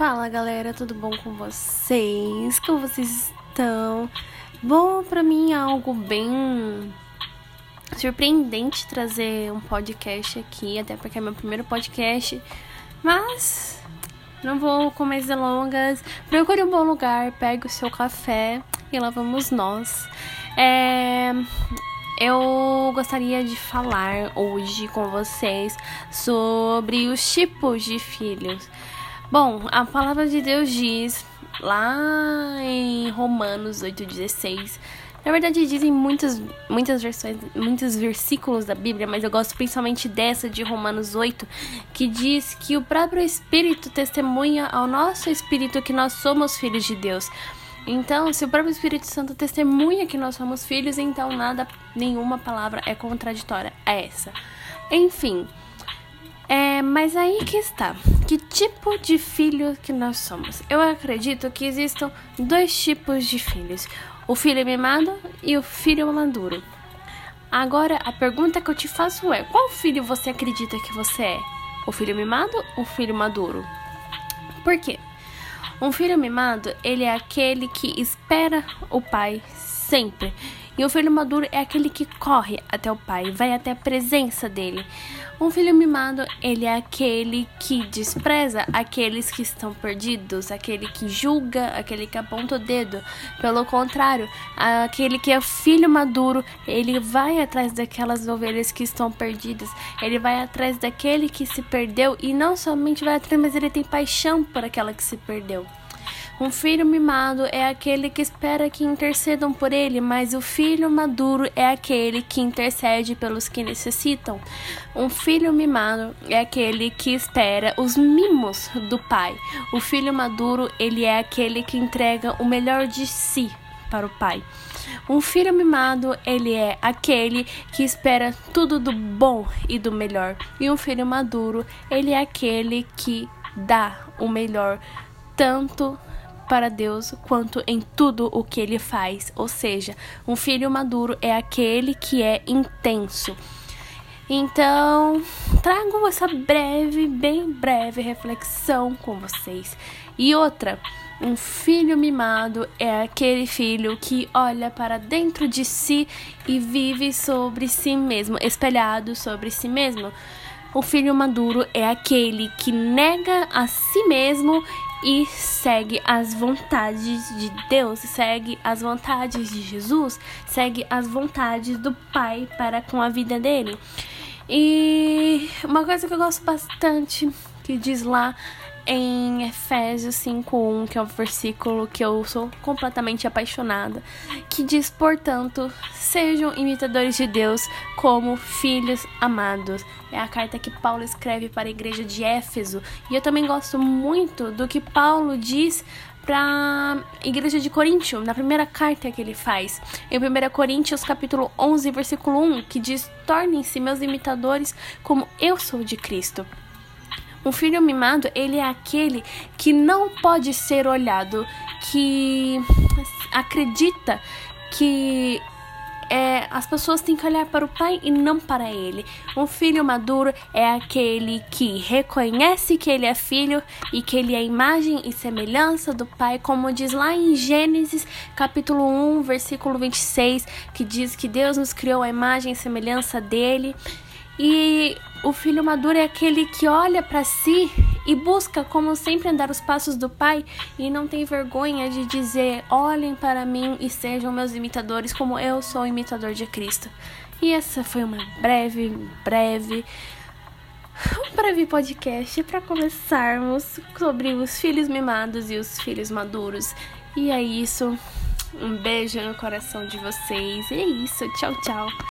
Fala galera, tudo bom com vocês? Como vocês estão? Bom, para mim é algo bem surpreendente trazer um podcast aqui, até porque é meu primeiro podcast, mas não vou com mais delongas. Procure um bom lugar, pegue o seu café e lá vamos nós. É, eu gostaria de falar hoje com vocês sobre os tipos de filhos. Bom, a palavra de Deus diz lá em Romanos 8,16. Na verdade, dizem muitas, muitas versões, muitos versículos da Bíblia, mas eu gosto principalmente dessa de Romanos 8, que diz que o próprio Espírito testemunha ao nosso espírito que nós somos filhos de Deus. Então, se o próprio Espírito Santo testemunha que nós somos filhos, então nada, nenhuma palavra é contraditória a essa. Enfim, mas aí que está. Que tipo de filho que nós somos? Eu acredito que existam dois tipos de filhos: o filho mimado e o filho maduro. Agora, a pergunta que eu te faço é: qual filho você acredita que você é? O filho mimado ou o filho maduro? Por quê? Um filho mimado, ele é aquele que espera o pai sempre. E o filho maduro é aquele que corre até o pai, vai até a presença dele. Um filho mimado, ele é aquele que despreza aqueles que estão perdidos, aquele que julga, aquele que aponta o dedo. Pelo contrário, aquele que é filho maduro, ele vai atrás daquelas ovelhas que estão perdidas. Ele vai atrás daquele que se perdeu e não somente vai atrás, mas ele tem paixão por aquela que se perdeu. Um filho mimado é aquele que espera que intercedam por ele, mas o filho maduro é aquele que intercede pelos que necessitam. Um filho mimado é aquele que espera os mimos do pai. O filho maduro, ele é aquele que entrega o melhor de si para o pai. Um filho mimado, ele é aquele que espera tudo do bom e do melhor. E um filho maduro, ele é aquele que dá o melhor tanto para Deus quanto em tudo o que ele faz. Ou seja, um filho maduro é aquele que é intenso. Então, trago essa breve, bem breve reflexão com vocês. E outra, um filho mimado é aquele filho que olha para dentro de si e vive sobre si mesmo, espelhado sobre si mesmo. O filho maduro é aquele que nega a si mesmo e segue as vontades de Deus, segue as vontades de Jesus, segue as vontades do Pai para com a vida dele. E uma coisa que eu gosto bastante que diz lá em Efésios 5:1, que é o versículo que eu sou completamente apaixonada, que diz, portanto, sejam imitadores de Deus como filhos amados. É a carta que Paulo escreve para a igreja de Éfeso, e eu também gosto muito do que Paulo diz para a igreja de Coríntio, na primeira carta que ele faz, em 1 Coríntios capítulo 11, versículo 1, que diz: "Tornem-se meus imitadores como eu sou de Cristo". Um filho mimado, ele é aquele que não pode ser olhado, que acredita que é, as pessoas têm que olhar para o pai e não para ele. Um filho maduro é aquele que reconhece que ele é filho e que ele é imagem e semelhança do pai, como diz lá em Gênesis, capítulo 1, versículo 26, que diz que Deus nos criou a imagem e semelhança dele. E o filho maduro é aquele que olha para si e busca, como sempre, andar os passos do pai e não tem vergonha de dizer: olhem para mim e sejam meus imitadores, como eu sou imitador de Cristo. E essa foi uma breve, breve, um breve podcast para começarmos sobre os filhos mimados e os filhos maduros. E é isso. Um beijo no coração de vocês. E é isso. Tchau, tchau.